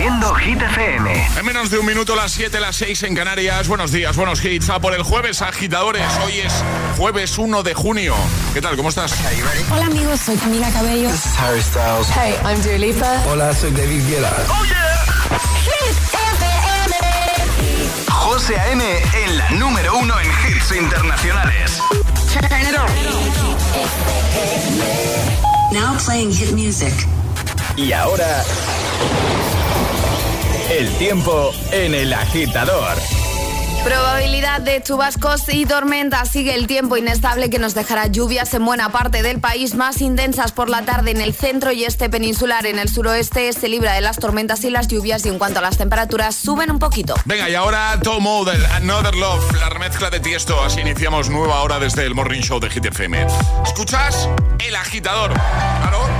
Haciendo Hit FM. En menos de un minuto, las 7, las 6 en Canarias. Buenos días, buenos hits. A por el jueves, agitadores. Hoy es jueves 1 de junio. ¿Qué tal? ¿Cómo estás? Hola amigos, soy Camila Cabello. This is Harry Styles. Hey, I'm Dua Lipa. Hola, soy David Guetta. ¡Oh, yeah! Hit FM. José A.M. en la número uno en hits internacionales. Turn it on. Now playing hit music. Y ahora... El tiempo en el agitador. Probabilidad de chubascos y tormentas. Sigue el tiempo inestable que nos dejará lluvias en buena parte del país, más intensas por la tarde en el centro y este peninsular. En el suroeste se libra de las tormentas y las lluvias y en cuanto a las temperaturas suben un poquito. Venga, y ahora Tom Odell, Another Love, la remezcla de Tiesto. Así iniciamos nueva hora desde el Morning Show de Hit FM. ¿Escuchas? El agitador. ¿Claro?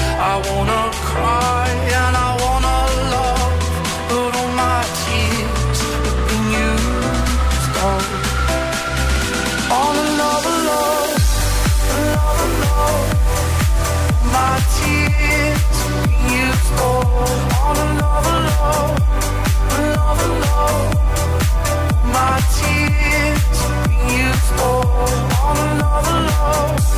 I wanna cry and I wanna love, but all my tears another love, another love. My tears another love, another love. My tears another love,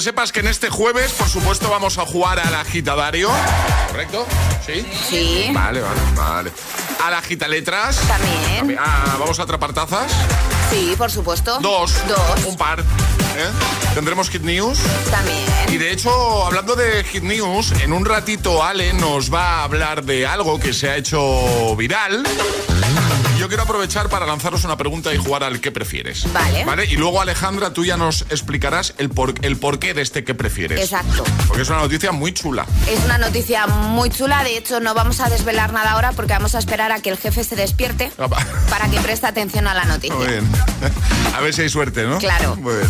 que sepas que en este jueves, por supuesto, vamos a jugar al agitadario. ¿Correcto? ¿Sí? Sí. Vale, vale, vale. Al agitaletras. También. Ah, vamos a atrapar tazas. Sí, por supuesto. Dos. Dos. Un par. ¿eh? Tendremos Hit News. Y También. de hecho, hablando de Hit News, en un ratito Ale nos va a hablar de algo que se ha hecho viral. Yo quiero aprovechar para lanzaros una pregunta y jugar al que prefieres. Vale. ¿Vale? Y luego, Alejandra, tú ya nos explicarás el, por, el porqué de este que prefieres. Exacto. Porque es una noticia muy chula. Es una noticia muy chula, de hecho no vamos a desvelar nada ahora porque vamos a esperar a que el jefe se despierte Ah, para que preste atención a la noticia. Muy bien. A ver si hay suerte, ¿no? Claro. Muy bien.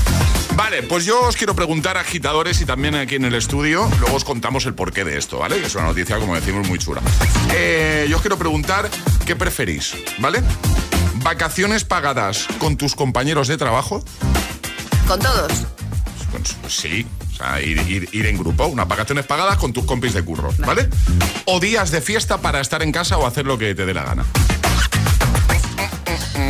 Vale, pues yo os quiero preguntar, agitadores, y también aquí en el estudio, luego os contamos el porqué de esto, ¿vale? Que es una noticia, como decimos, muy chula. Eh, yo os quiero preguntar, ¿qué preferís? ¿Vale? ¿Vacaciones pagadas con tus compañeros de trabajo? Con todos. Sí. O sea, ir, ir- ir en grupo, unas vacaciones pagadas con tus compis de curro, ¿vale? O días de fiesta para estar en casa o hacer lo que te dé la gana.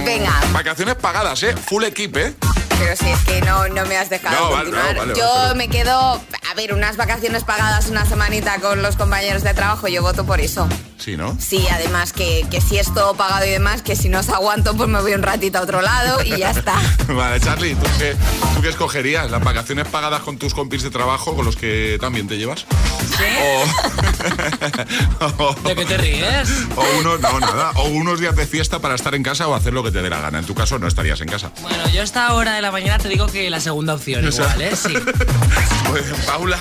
Venga, Vacaciones pagadas, ¿eh? Full equip, ¿eh? Pero si es que no, no me has dejado No, vale, continuar. no, vale, yo vale, me quedo, a ver, unas vacaciones pagadas una semanita con los compañeros de trabajo, yo voto por eso. Sí, ¿no? Sí, además que, que si es todo pagado y demás, que si no os aguanto, pues me voy un ratito a otro lado y ya está. vale, Charlie, ¿tú qué, ¿tú qué escogerías? ¿Las vacaciones pagadas con tus compis de trabajo con los que también te llevas? O... ¿De qué te ríes? O unos, no, nada. O unos días de fiesta para estar en casa o hacer lo que te dé la gana. En tu caso no estarías en casa. Bueno, yo a esta hora de la mañana te digo que la segunda opción O sea- igual, ¿eh? Sí. Pues, Paula,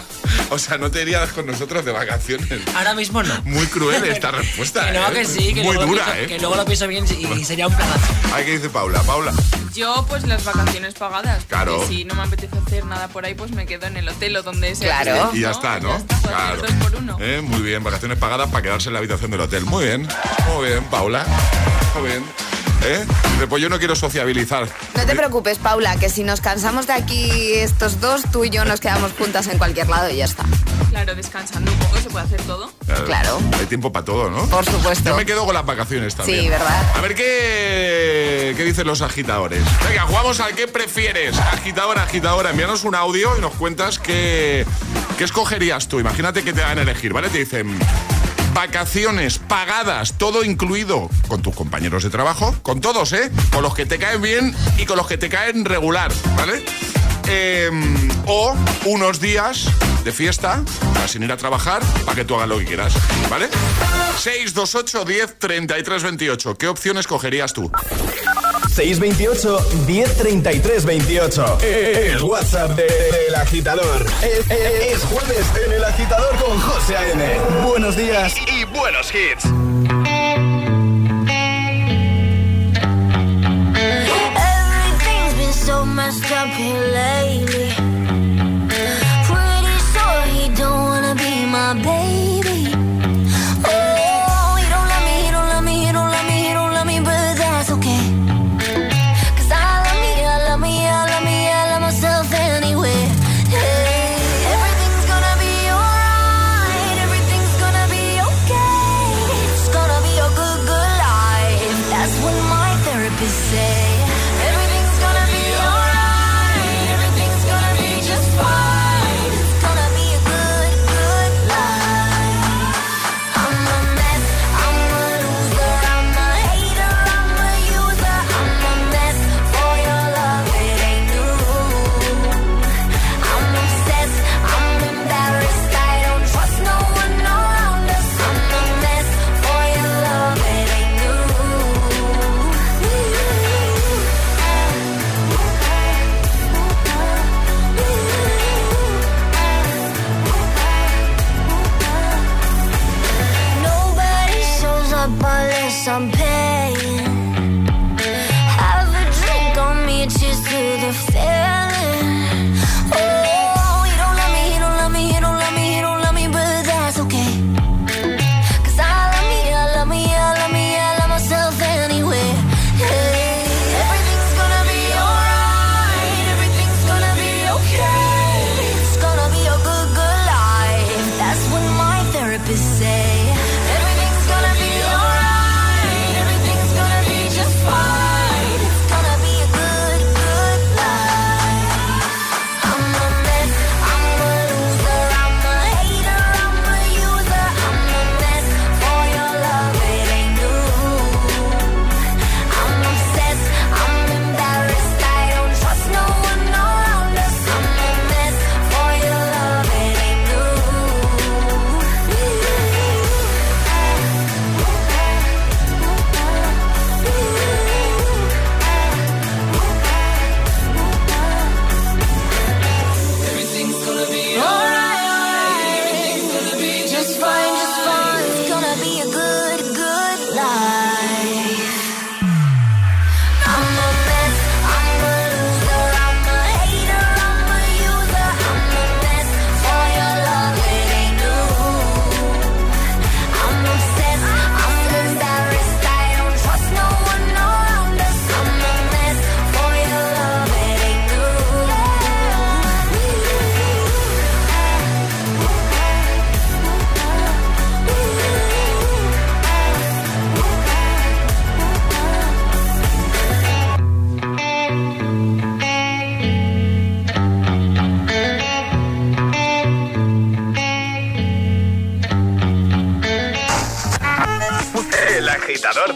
o sea, no te irías con nosotros de vacaciones. Ahora mismo no. Muy cruel esta respuesta. Que no, ¿eh? que sí, que Muy luego, dura, pienso, ¿eh? que luego lo pienso bien y sería un planazo. Ay, ¿qué dice Paula? Paula. Yo, pues las vacaciones pagadas. Claro. Si no me apetece hacer nada por ahí, pues me quedo en el hotel o donde sea. que Claro. Y ya está, ¿no? está, cualquier Claro. dos por uno. Eh, Muy bien, vacaciones pagadas para quedarse en la habitación del hotel. Muy bien, muy bien, Paula. Muy bien. ¿Eh? Después yo no quiero sociabilizar. No te preocupes, Paula, que si nos cansamos de aquí estos dos, tú y yo nos quedamos juntas en cualquier lado y ya está. Claro, descansando un poco se puede hacer todo. Claro. Hay tiempo para todo, ¿no? Por supuesto. Yo me quedo con las vacaciones también. Sí, ¿verdad? A ver qué, qué dicen los agitadores. Venga, jugamos al que prefieres. Agitadora, agitadora, envíanos un audio y nos cuentas qué, qué escogerías tú. Imagínate que te van a elegir, ¿vale? Te dicen vacaciones pagadas, todo incluido, con tus compañeros de trabajo, con todos, ¿eh? Con los que te caen bien y con los que te caen regular, ¿vale? Eh, o unos días de fiesta, sin ir a trabajar, para que tú hagas lo que quieras, ¿vale? 628 10 33 28. ¿Qué opción escogerías tú? 628 1033 28. El WhatsApp de- del agitador. Es, es- es jueves en el agitador con José A.M. Buenos días. Y buenos hits. Everything's been so messed up here lately. Pretty sure he don't wanna be my baby.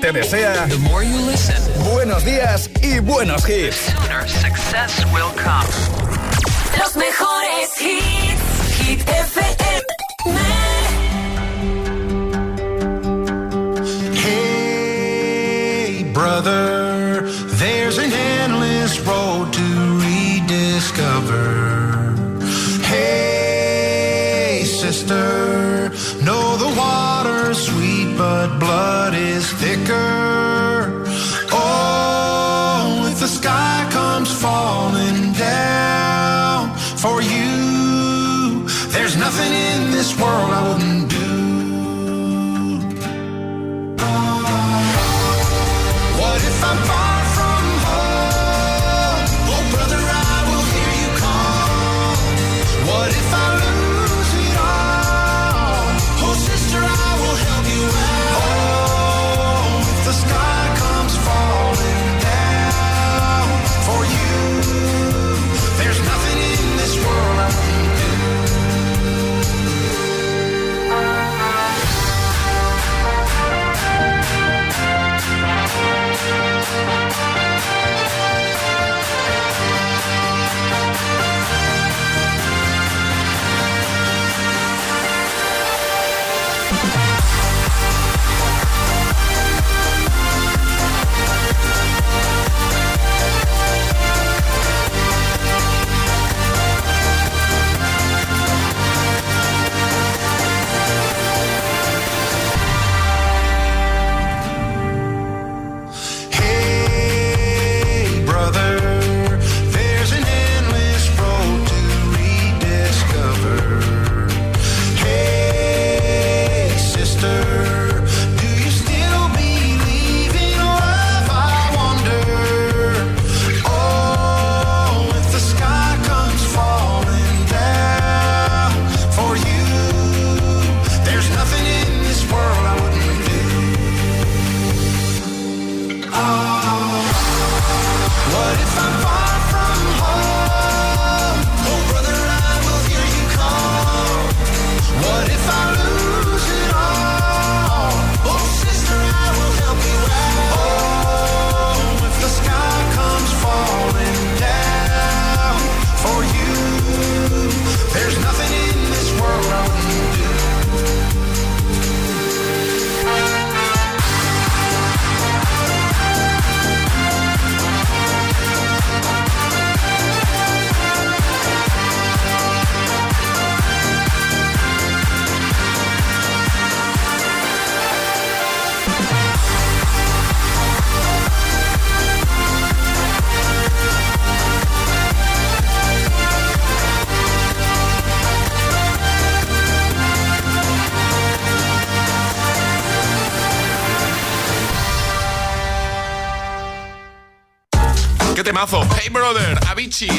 Te desea buenos días y buenos hits. Los mejores hits. Hit FM. For you,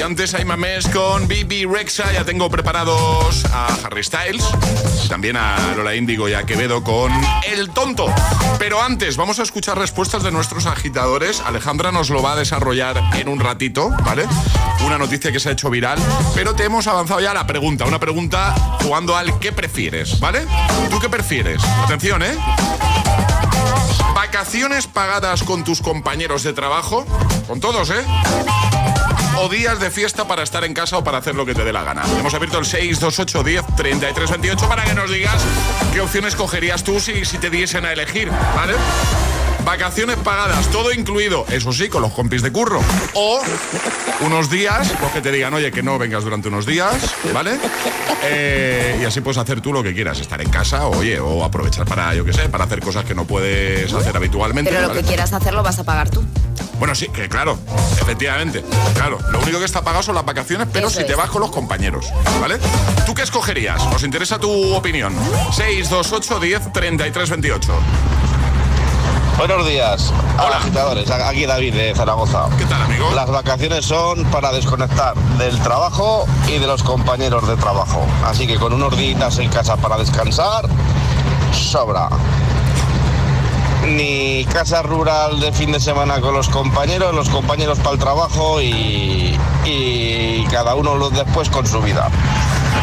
antes hay Mames con BB Rexa, ya tengo preparados a Harry Styles, también a Lola Índigo y a Quevedo con El Tonto. Pero antes, vamos a escuchar respuestas de nuestros agitadores. Alejandra nos lo va a desarrollar en un ratito, ¿vale? Una noticia que se ha hecho viral, pero te hemos avanzado ya a la pregunta, una pregunta jugando al ¿qué prefieres? ¿Vale? ¿Tú qué prefieres? Atención, ¿eh? ¿Vacaciones pagadas con tus compañeros de trabajo? Con todos, ¿eh? O días de fiesta para estar en casa o para hacer lo que te dé la gana. Hemos abierto el 628 10 33 28 para que nos digas qué opciones cogerías tú si, si te diesen a elegir, ¿vale? Vacaciones pagadas, todo incluido, eso sí, con los compis de curro. O unos días, pues que te digan, oye, que no vengas durante unos días, ¿vale? Eh, y así puedes hacer tú lo que quieras, estar en casa, oye, o aprovechar para, yo qué sé, para hacer cosas que no puedes hacer habitualmente. Pero lo ¿vale? que quieras hacer lo vas a pagar tú. Bueno, sí, que claro, efectivamente. Claro, lo único que está pagado son las vacaciones, pero Eso si te es. vas con los compañeros, ¿vale? ¿Tú qué escogerías? Nos interesa tu opinión. 628 10 33 28. Buenos días, Hola. agitadores. Aquí David de Zaragoza. ¿Qué tal, amigo? Las vacaciones son para desconectar del trabajo y de los compañeros de trabajo. Así que con unos días en casa para descansar, sobra. Ni casa rural de fin de semana con los compañeros, los compañeros para el trabajo y, cada uno los después con su vida.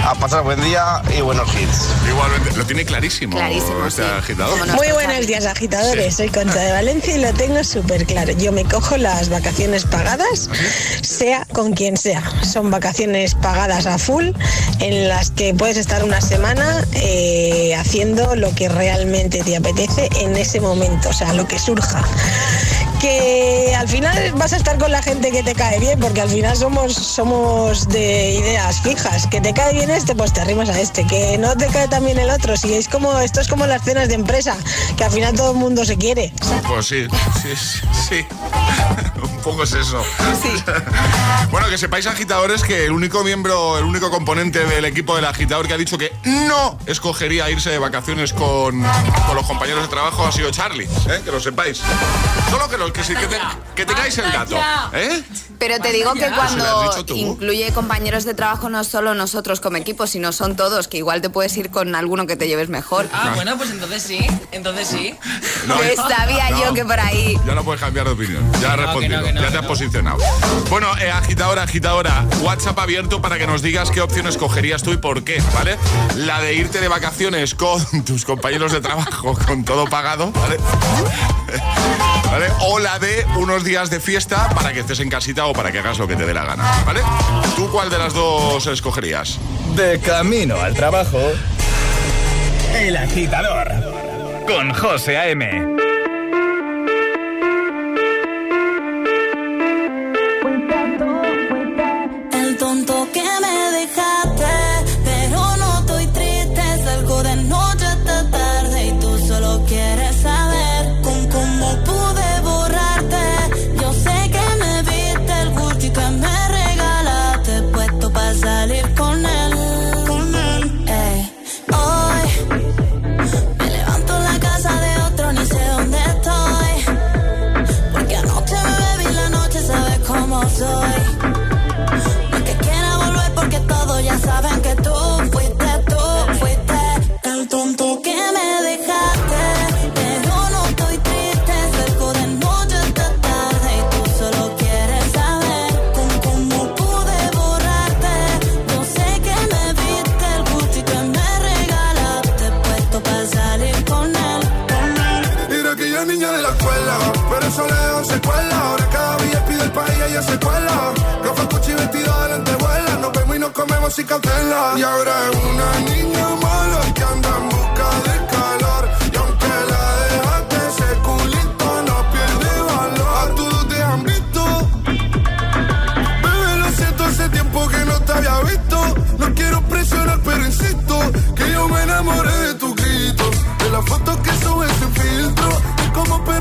A pasar buen día y buenos hits. Igualmente, lo tiene clarísimo. Clarísimo, este sí. agitador. Muy buenos días, agitadores. Soy Concha de Valencia y lo tengo súper claro. Yo me cojo las vacaciones pagadas, sea con quien sea. Son vacaciones pagadas a full, en las que puedes estar una semana eh, haciendo lo que realmente te apetece en ese momento, o sea, lo que surja. Que al final vas a estar con la gente que te cae bien, porque al final somos, somos de ideas fijas. Que te cae bien este, pues te arrimas a este. Que no te cae tan bien el otro. Si es como, esto es como las cenas de empresa, que al final todo el mundo se quiere. Pues sí, sí, sí. sí. Un poco es eso. bueno, que sepáis, agitadores, que el único miembro, el único componente del equipo del agitador que ha dicho que no escogería irse de vacaciones con, con los compañeros de trabajo ha sido Charlie, ¿eh? que lo sepáis. Solo que, lo, que, sí, que, te- que tengáis el dato. ¿eh? Pero te digo que ¿Se lo has cuando incluye compañeros de trabajo no solo nosotros como equipo, sino son todos, que igual te puedes ir con alguno que te lleves mejor. Ah, bueno, pues entonces sí. Entonces sí. No, Que sabía no. yo que por ahí. Ya no puedes cambiar de opinión. Ya has No, ya te has posicionado. Bueno, eh, agitadora, agitadora. WhatsApp abierto para que nos digas qué opción escogerías tú y por qué, ¿vale? La de irte de vacaciones con tus compañeros de trabajo con todo pagado, ¿vale? ¿Vale? O la de unos días de fiesta para que estés en casita o para que hagas lo que te dé la gana, ¿vale? ¿Tú cuál de las dos escogerías? De camino al trabajo. El agitador. Con José A.M. Ahora cada día pide el país y ella se cuela. Gafas Gucci vestida de lentejuela. Nos vemos y nos comemos sin cautela. Y ahora es una niña mala que anda en busca de calor. Y aunque la dejaste, ese culito no pierde valor. A todos te han visto. Bebé, lo siento, hace tiempo que no te había visto. No quiero presionar, pero insisto que yo me enamoré de tu grito. De las fotos que subes sin filtro. Cómo perrea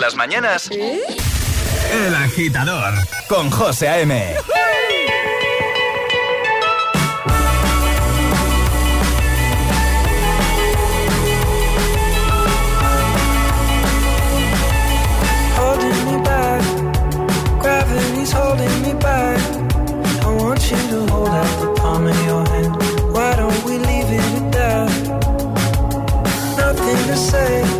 las mañanas. El agitador con José A.M. say.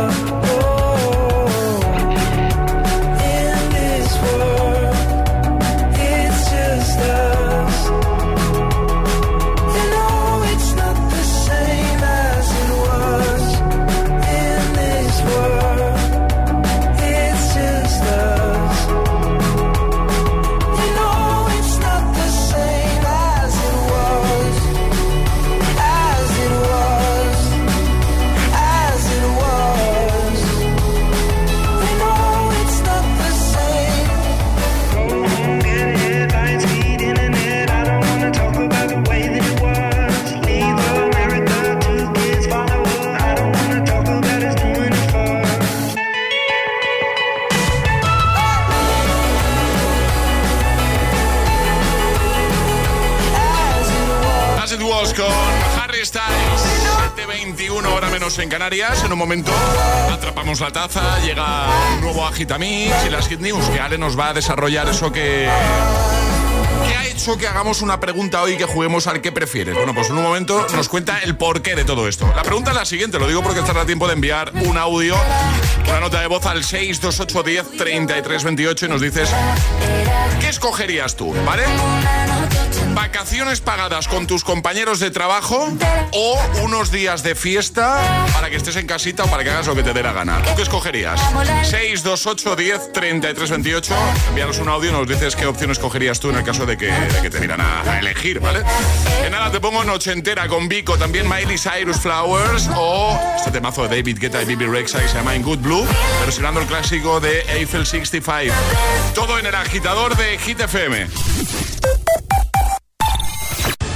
En un momento atrapamos la taza, llega un nuevo Agitamix y las Hit News que Ale nos va a desarrollar eso que... ¿Qué ha hecho que hagamos una pregunta hoy que juguemos al que prefieres? Bueno, pues en un momento nos cuenta el porqué de todo esto. La pregunta es la siguiente, lo digo porque estará tiempo de enviar un audio, una nota de voz al 628 10 33 28 y nos dices ¿qué escogerías tú? ¿Vale? ¿Vacaciones pagadas con tus compañeros de trabajo o unos días de fiesta para que estés en casita o para que hagas lo que te dé la gana? ¿Tú qué escogerías? 628 10 33 28 Envíanos un audio y nos dices qué opción escogerías tú en el caso de que, te miran a, elegir, ¿vale? Que nada, te pongo noche entera con Vico, también Miley Cyrus Flowers o este temazo de David Guetta y Bibi Rexa que se llama In Good Blue, versionando el clásico de Eiffel 65. Todo en el agitador de Hit FM.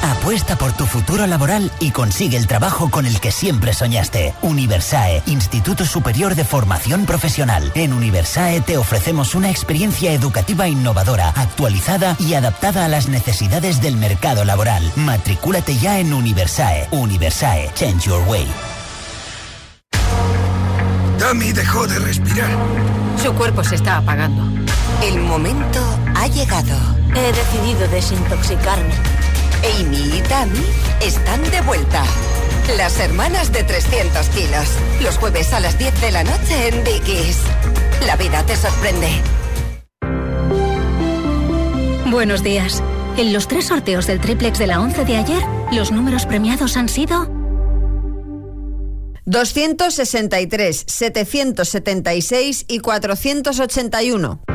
Apuesta por tu futuro laboral y consigue el trabajo con el que siempre soñaste. Universae, Instituto Superior de Formación Profesional. En Universae te ofrecemos una experiencia educativa innovadora, actualizada y adaptada a las necesidades del mercado laboral. Matricúlate ya en Universae. Universae, Change Your Way. Tammy dejó de respirar. Su cuerpo se está apagando. El momento ha llegado. He decidido desintoxicarme. Amy y Tammy están de vuelta. Las hermanas de 300 kilos. Los jueves a las 10 de la noche en Dickies. La vida te sorprende. Buenos días. En los tres sorteos del triplex de la 11 de ayer, los números premiados han sido 263, 776 y 481.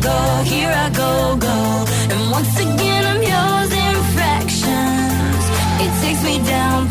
go, here I go, go. And once again I'm yours in fractions. It takes me down,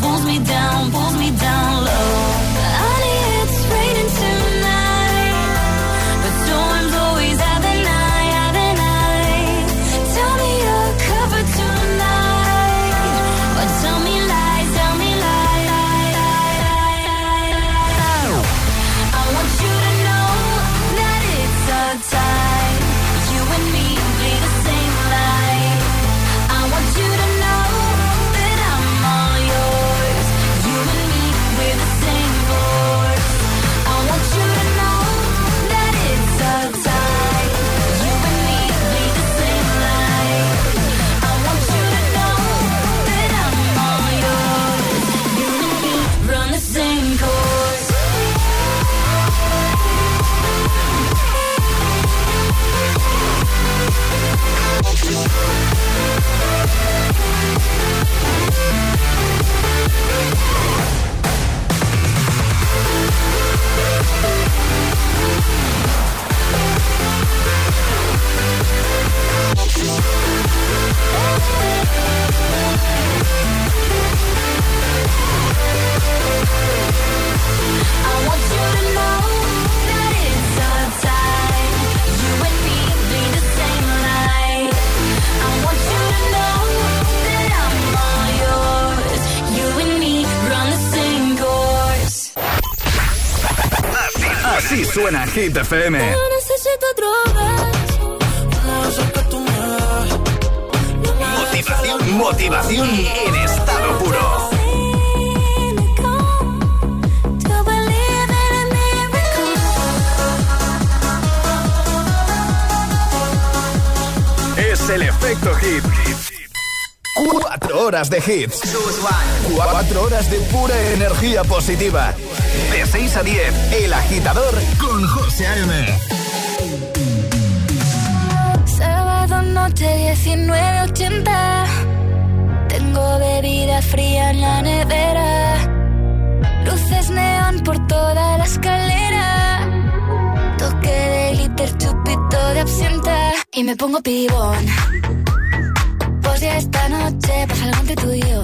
Hit FM. No necesito. Motivación, motivación en estado puro. Es el efecto hit. Cuatro horas de hits. Cuatro horas de pura energía positiva. De 6 a 10, El Agitador con José A.M. Sábado noche 19.80 Tengo bebida fría en la nevera. Luces neón por toda la escalera. Toque de glitter, chupito de absenta. Y me pongo pibón. Pues ya esta noche pasa algo entre tú y yo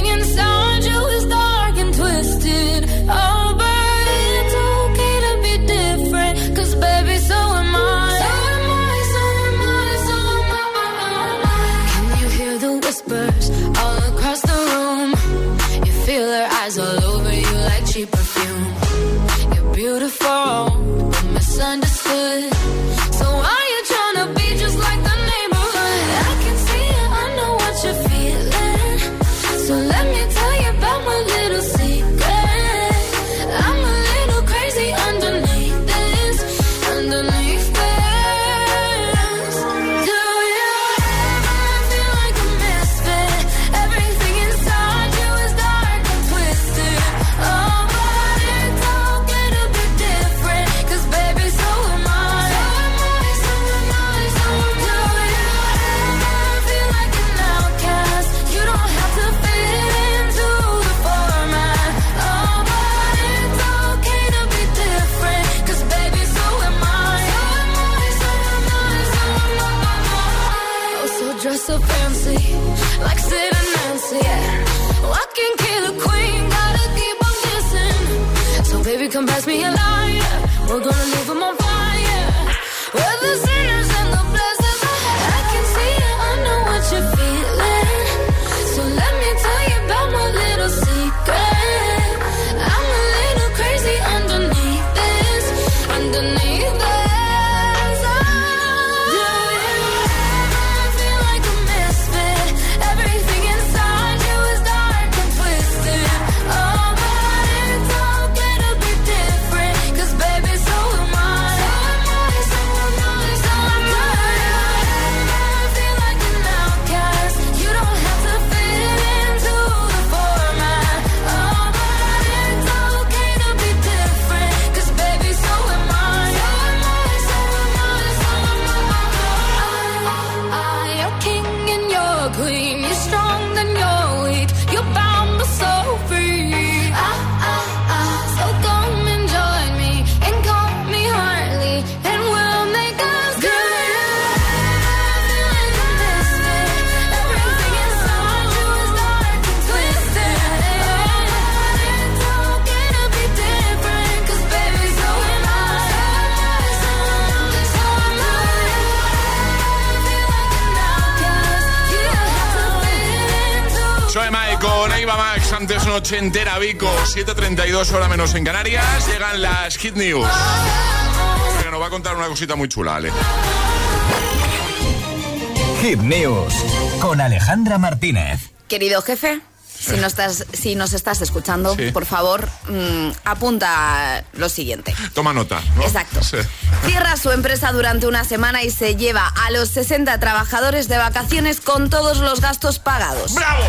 con Eva Max, antes noche entera Vico, 7.32 hora menos en Canarias, llegan las Hit News. Que nos va a contar una cosita muy chula, Ale. Hit News con Alejandra Martínez. Querido jefe, si, no estás, si nos estás escuchando, Sí. por favor, mm, apunta lo siguiente. Toma nota. ¿no? Exacto. Sí. Cierra su empresa durante una semana y se lleva a los 60 trabajadores de vacaciones con todos los gastos pagados. ¡Bravo!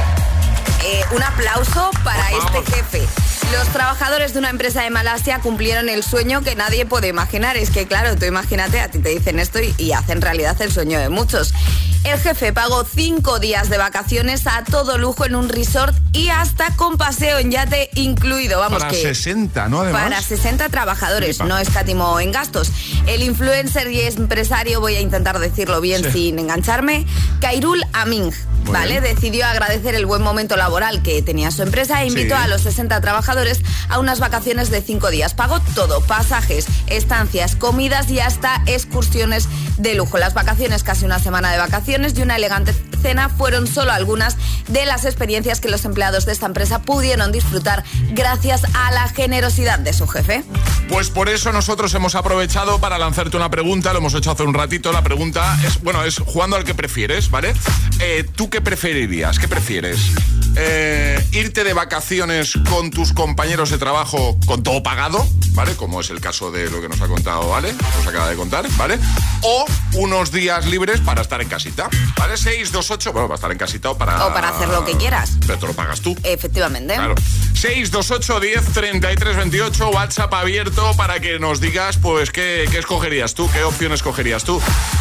Eh, un aplauso para este jefe. Los trabajadores de una empresa de Malasia cumplieron el sueño que nadie puede imaginar. Es que, claro, tú imagínate, a ti te dicen esto y, y hacen realidad el sueño de muchos. El jefe pagó cinco días de vacaciones a todo lujo en un resort y hasta con paseo en yate incluido. Vamos Para que 60, ¿no? Además. para 60 trabajadores, Flipa. no escatimó en gastos. El influencer y empresario, voy a intentar decirlo bien Sí. sin engancharme, Kairul Aming, Muy ¿vale? bien. Decidió agradecer el buen momento laboral que tenía su empresa e invitó Sí. a los 60 trabajadores a unas vacaciones de 5 días. Pagó todo, pasajes, estancias, comidas y hasta excursiones de lujo. Las vacaciones, casi una semana de vacaciones y una elegante cena fueron solo algunas de las experiencias que los empleados de esta empresa pudieron disfrutar gracias a la generosidad de su jefe. Pues por eso nosotros hemos aprovechado para lanzarte una pregunta, lo hemos hecho hace un ratito. La pregunta es, bueno, es jugando al que prefieres, ¿vale? Eh, ¿Tú qué preferirías? ¿Qué prefieres? Eh, ¿Irte de vacaciones con tus compañeros de trabajo con todo pagado, ¿vale? Como es el caso de lo que nos ha contado, ¿vale? Nos acaba de contar, ¿vale? O unos días libres para estar en casita, ¿vale? 628, bueno, para estar en casita o para... O para hacer lo que quieras. Pero te lo pagas tú. Efectivamente. Claro. 628 10 33 28 WhatsApp abierto para que nos digas pues qué, qué escogerías tú, qué opción escogerías tú.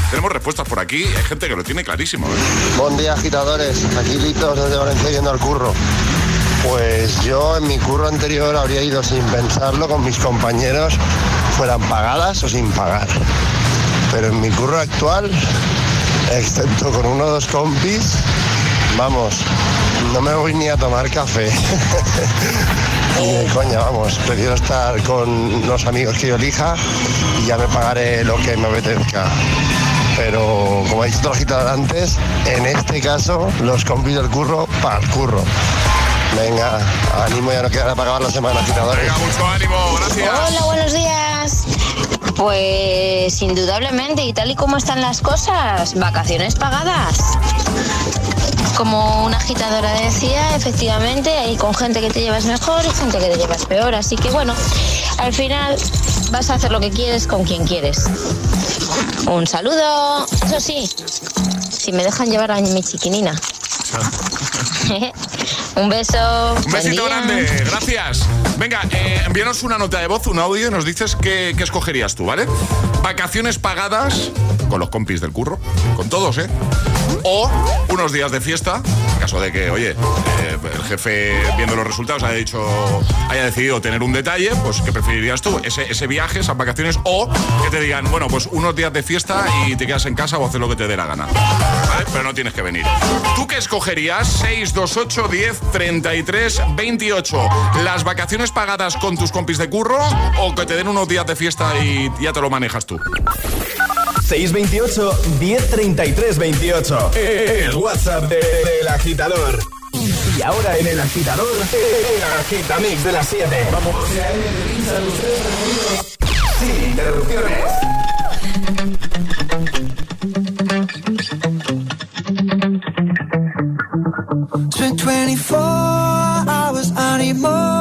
Tenemos respuestas por aquí, hay gente que lo tiene clarísimo. ¿eh? Buen día, agitadores. Aquí Litos desde Valencia yendo al curro. Pues yo en mi curro anterior habría ido sin pensarlo con mis compañeros, fueran pagadas o sin pagar. Pero en mi curro actual, excepto con uno o dos compis, vamos, no me voy ni a tomar café. Ni coña, vamos, prefiero estar con los amigos que yo elija y ya me pagaré lo que me apetezca. Pero como ha dicho agitador antes, en este caso los compis del curro para el curro. Venga, ánimo, ya no quedará para acabar la semana, agitadores. Venga, mucho ánimo, gracias. Hola, buenos días. Pues indudablemente, y tal y como están las cosas, vacaciones pagadas. Como una agitadora decía, efectivamente, hay con gente que te llevas mejor y gente que te llevas peor. Así que bueno, al final vas a hacer lo que quieres con quien quieres. Un saludo. Eso sí, si me dejan llevar a mi chiquinina. Un beso. Un buen besito día. grande, gracias. Venga, eh, envíanos una nota de voz, un audio y nos dices qué, qué escogerías tú, ¿vale? Vacaciones pagadas con los compis del curro, con todos, ¿eh? O unos días de fiesta, en caso de que, oye, eh, el jefe, viendo los resultados, haya dicho, haya decidido tener un detalle, pues ¿qué preferirías tú? Ese, ese viaje, esas vacaciones, o que te digan, bueno, pues unos días de fiesta y te quedas en casa o haces lo que te dé la gana. Pero no tienes que venir. ¿Tú qué escogerías? 628 10 33 28. Las vacaciones pagadas con tus compis de curro o que te den unos días de fiesta y ya te lo manejas tú? 628 1033 28. El WhatsApp de- del agitador. Y ahora en el agitador, el agitamix de las 7. Vamos. Sin interrupciones. Spent 24 hours, I need more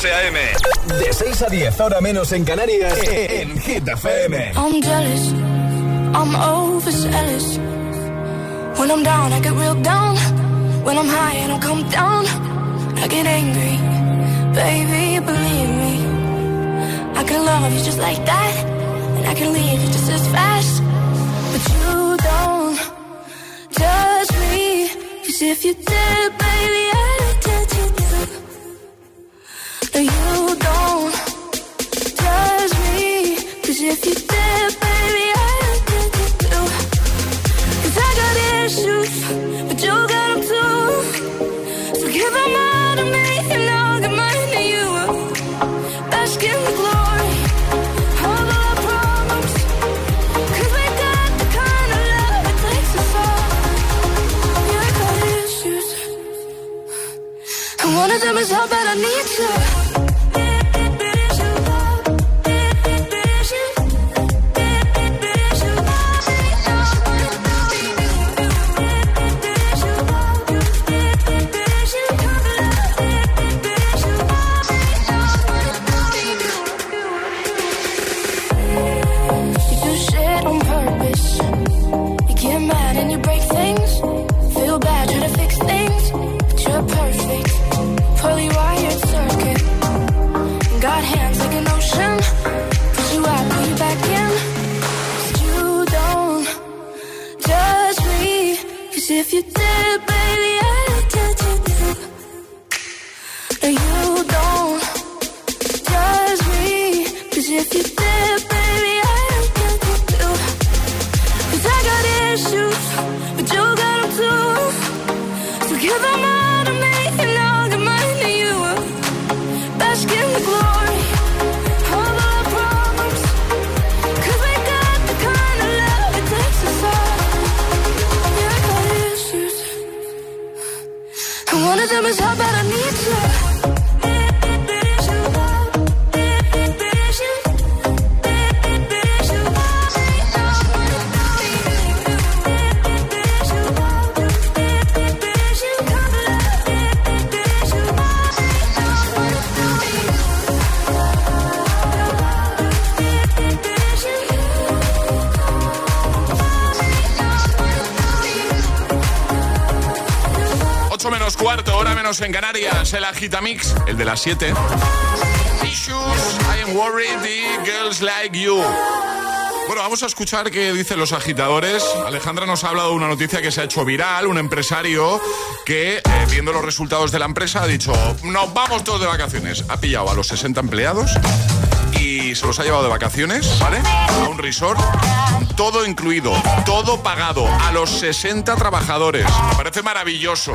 José A.M. De 6 a 10, ahora menos en Canarias, en Hit FM. I'm jealous, I'm overzealous. When I'm down, I get real down. When I'm high, I don't come down. I get angry, baby, believe me. I can love you just like that, and I can leave you just as fast. But you don't judge me, 'cause if you did, baby, I'd one of them is how bad I need you. You Canarias, el Agitamix, el de las 7. Issues, I am worried, girls like you. Bueno, vamos a escuchar qué dicen los agitadores. Alejandra nos ha hablado de una noticia que se ha hecho viral, un empresario que, eh, viendo los resultados de la empresa, ha dicho, nos vamos todos de vacaciones. Ha pillado a los 60 empleados y se los ha llevado de vacaciones, ¿vale? A un resort, todo incluido, todo pagado, a los 60 trabajadores. Me parece maravilloso.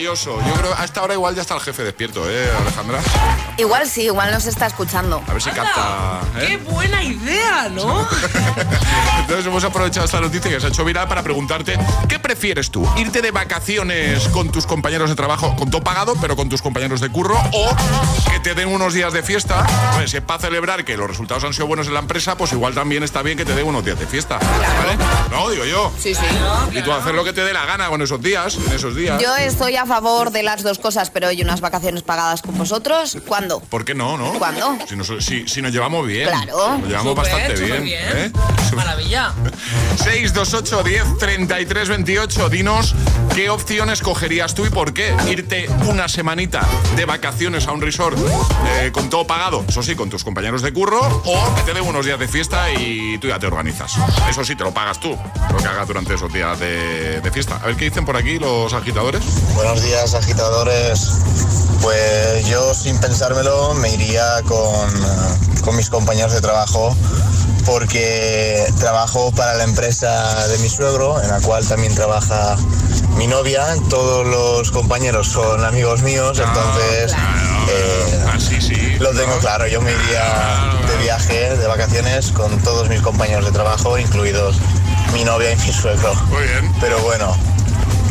Maravilloso. Yo creo a esta hora igual ya está el jefe despierto, ¿eh, Alejandra? Igual sí, igual nos está escuchando. A ver si capta. ¿eh? ¡Qué buena idea, ¿no? Entonces hemos aprovechado esta noticia que se ha hecho viral para preguntarte ¿qué prefieres tú? ¿Irte de vacaciones con tus compañeros de trabajo, con todo pagado, pero con tus compañeros de curro? ¿O que te den unos días de fiesta? Pues si es para celebrar que los resultados han sido buenos en la empresa, pues igual también está bien que te den unos días de fiesta. ¿Vale? No, digo yo. Sí, sí. Y tú hacer lo que te dé la gana con esos días, en esos días. Yo estoy a favor de las dos cosas, pero hoy unas vacaciones pagadas con vosotros, ¿cuándo? ¿Por qué no, no? ¿Cuándo? Si nos, si- si nos llevamos bien. Claro. Nos llevamos bastante bien. ¿eh? Maravilla. 628 10 33 28. Dinos qué opción escogerías tú y por qué. Irte una semanita de vacaciones a un resort eh, con todo pagado, eso sí, con tus compañeros de curro, o que te den unos días de fiesta y tú ya te organizas. Eso sí, te lo pagas tú, lo que hagas durante esos días de, de fiesta. A ver qué dicen por aquí los agitadores. Buenos días, agitadores. Pues yo, sin pensármelo, me iría con, con mis compañeros de trabajo porque trabajo para la empresa de mi suegro, en la cual también trabaja mi novia. Todos los compañeros son amigos míos, entonces eh, Así sí. lo tengo claro. Yo me iría de viaje, de vacaciones, con todos mis compañeros de trabajo, incluidos mi novia y mi suegro. Muy bien. Pero bueno,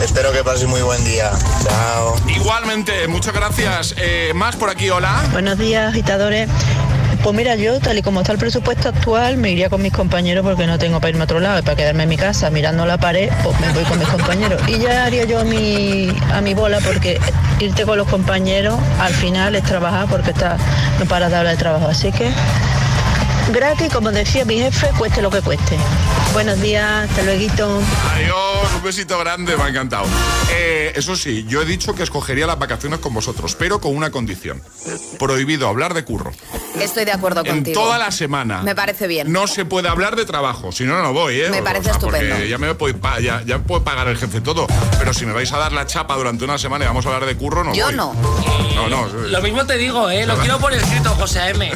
espero que paséis muy buen día. Chao. Igualmente, muchas gracias. Eh, más por aquí, hola. Buenos días, agitadores. Pues mira, yo tal y como está el presupuesto actual, me iría con mis compañeros porque no tengo para irme a otro lado y para quedarme en mi casa mirando la pared, pues me voy con mis compañeros. Y ya haría yo a mi, a mi bola porque irte con los compañeros al final es trabajar porque está, no para de hablar de trabajo. Así que gratis, como decía mi jefe, cueste lo que cueste. Buenos días, hasta luego. Adiós, un besito grande, me ha encantado. Eh, eso sí, yo he dicho que escogería las vacaciones con vosotros, pero con una condición. Prohibido hablar de curro. Estoy de acuerdo En contigo. toda la semana. Me parece bien. No se puede hablar de trabajo, si no, no voy, ¿eh? Me parece porque estupendo. ya me puede, pa- ya, puede pagar el jefe todo. Pero si me vais a dar la chapa durante una semana y vamos a hablar de curro, no Yo voy. no. No, no. Lo mismo te digo, ¿eh? Lo quiero por escrito, José M.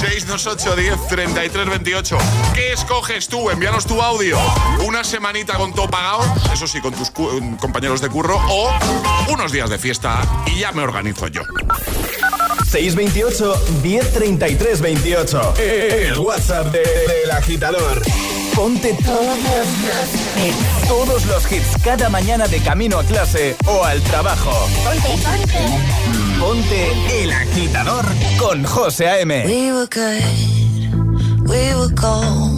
628 10 33 28. ¿Qué escoges tú? Envíanos tu audio. Una semanita con todo pagado, eso sí, con tus eh, compañeros de curro, o unos días de fiesta y ya me organizo yo. 628 1033 28. El WhatsApp de- del agitador. Ponte todos los hits. Todos los hits cada mañana de camino a clase o al trabajo. Ponte, ponte. Ponte el agitador con José A.M. We were good, we were.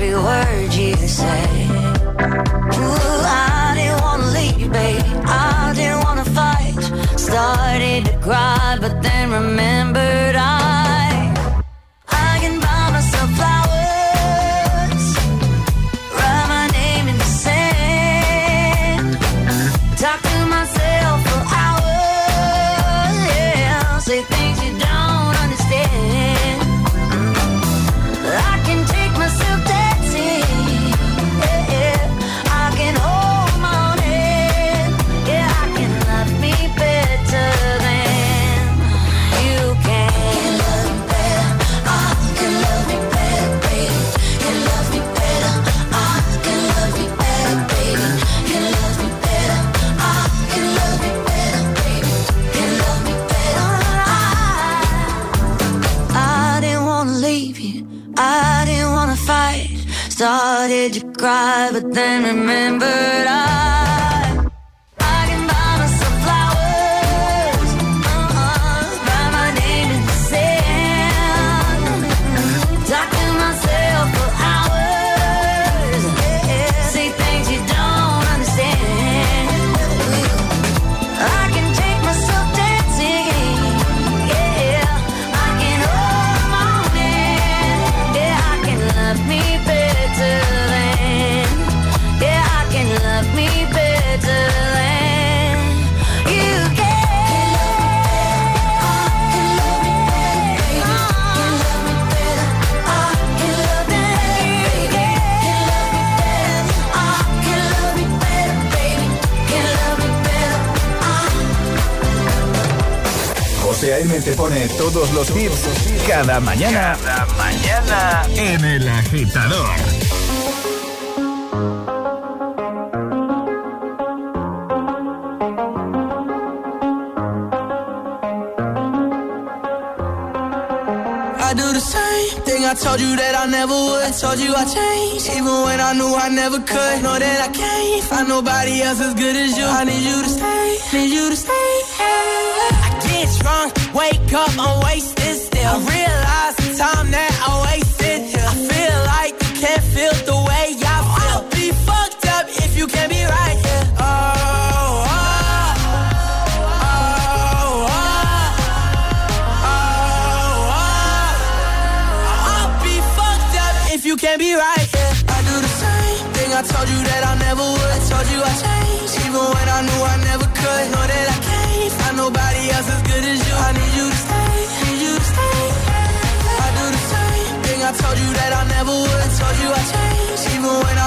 every word you say. Ooh, I didn't wanna leave, babe. I didn't wanna fight. Started to cry, but then remembered I. todos los hits cada mañana. Cada mañana en el agitador. I do the same thing I told you that I never would. I told you I changed, even when I knew I never could. Know that I can't find nobody else as good as you. I need you to stay, need you to stay. I get drunk, wake up, I'm wasted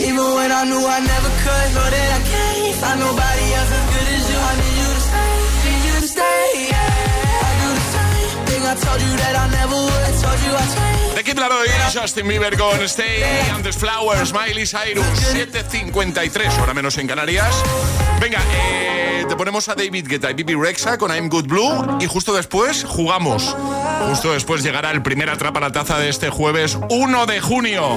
Even when I knew I never could. Know that I can't find nobody else as good as you. I need you to stay, need you to stay. Yeah. I do the same thing I told you that I never would. Told you I changed. De Kid Laroi, Justin Bieber con Stay, antes Flowers, Miley Cyrus, 7.53, hora menos en Canarias. Venga, eh, te ponemos a David Guetta y Bibi Rexa con I'm Good Blue y justo después jugamos. Justo después llegará el primer atrapa la taza de este jueves 1 de junio.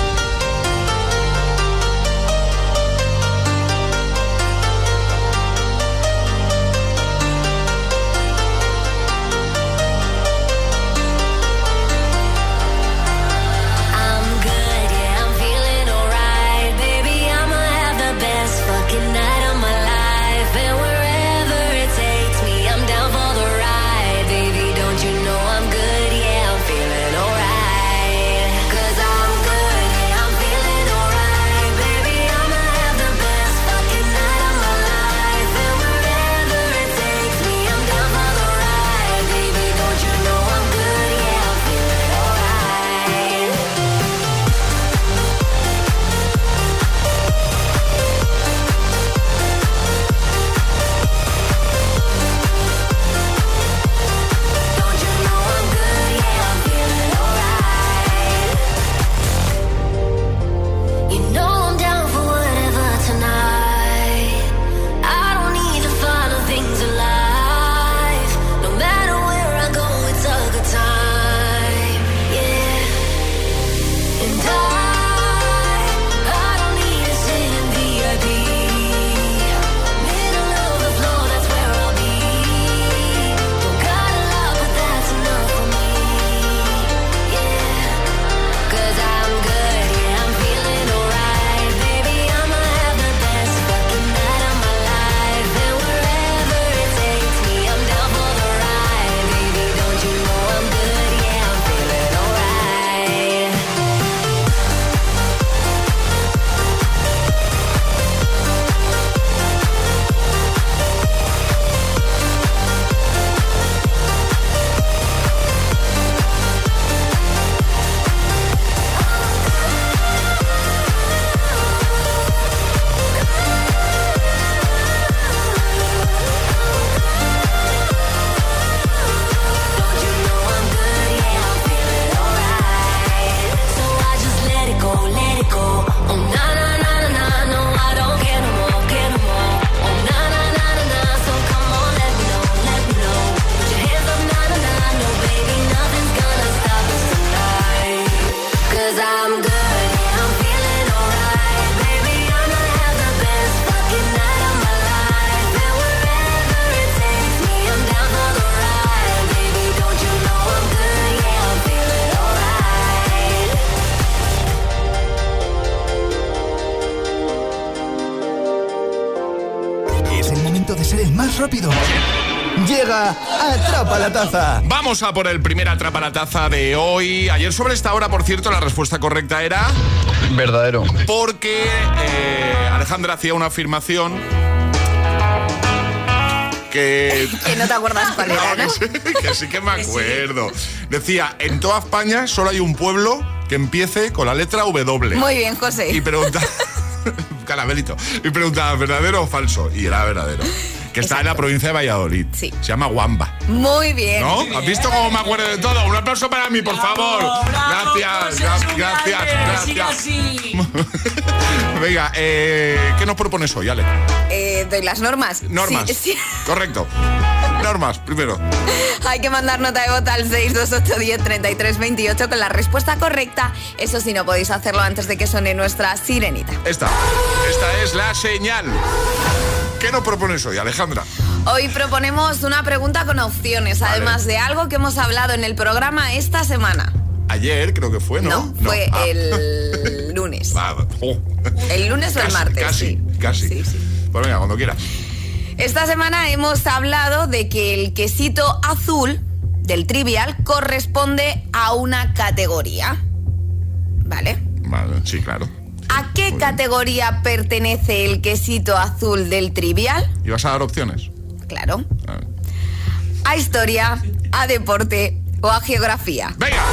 Vamos a por el primer atrapa la taza de hoy. Ayer sobre esta hora, por cierto, la respuesta correcta era... Verdadero. Porque eh, Alejandra hacía una afirmación que... Que no te acuerdas cuál era, No, ¿no? que, sí, que sí que me acuerdo. Decía, en toda España solo hay un pueblo que empiece con la letra W. Muy bien, José. Y pregunta... Caramelito. Y preguntaba, ¿verdadero o falso? Y era verdadero. que está en la provincia de Valladolid. Sí. Se llama Wamba. Muy bien. ¿No? ¿Has visto cómo me acuerdo de todo? Un aplauso para mí, por favor. Gracias, gra- gracias, gracias. Venga, eh, ¿qué nos propones hoy, Ale? Eh, doy las normas. Normas. Sí, sí. Correcto. Normas, primero. Hay que mandar nota de voz al 628103328 con la respuesta correcta. Eso sí, no podéis hacerlo antes de que suene nuestra sirenita. Esta. Esta es la señal. ¿Qué nos propones hoy, Alejandra? Hoy proponemos una pregunta con opciones, además de algo que hemos hablado en el programa esta semana. Ayer creo que fue, ¿no? No, fue Ah. el lunes. Va. Oh. El lunes o el Casi, martes. Casi, sí. casi. Pues venga, cuando quiera. Esta semana hemos hablado de que el quesito azul del trivial corresponde a una categoría. ¿Vale? Vale, sí, claro. ¿A qué categoría pertenece el quesito azul del trivial? ¿Y vas a dar opciones? Claro. A historia, a deporte o a geografía. Venga,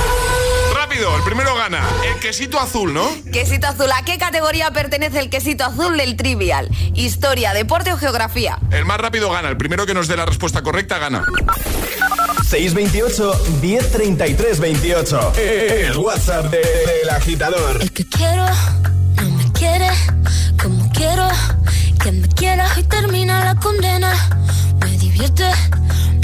rápido, el primero gana. El quesito azul, ¿no? Quesito azul, ¿a qué categoría pertenece el quesito azul del trivial? Historia, deporte o geografía. El más rápido gana. El primero que nos dé la respuesta correcta gana. 628 1033 28. El WhatsApp de- del agitador. El que quiero quiere como quiero que me quiera y termina la condena. Me divierte,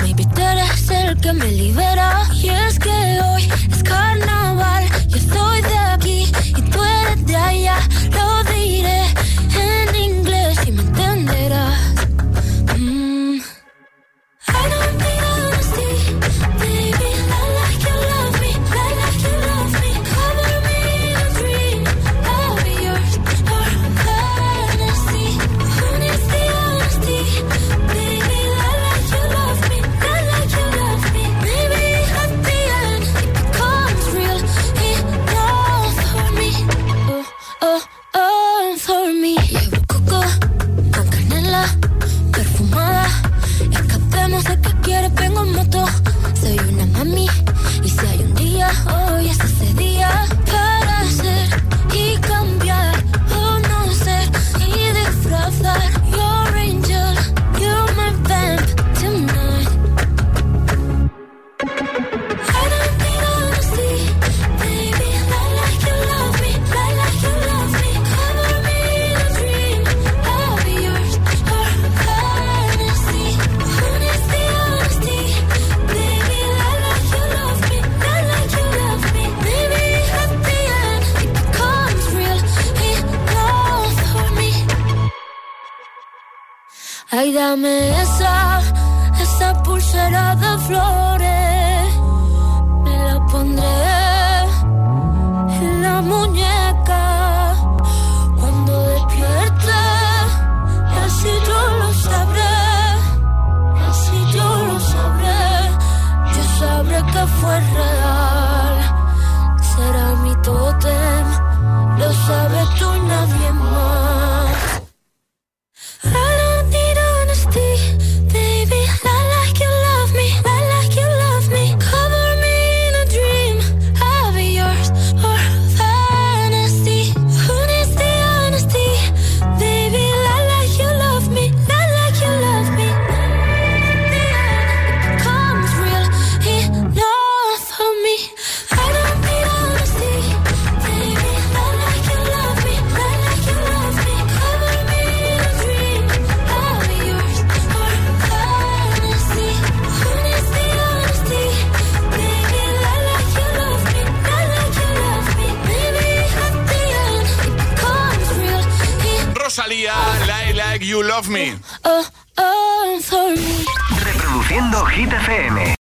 maybe tú eres el que me libera. Y es que hoy es carnaval, yo soy de aquí y tú eres de allá. Una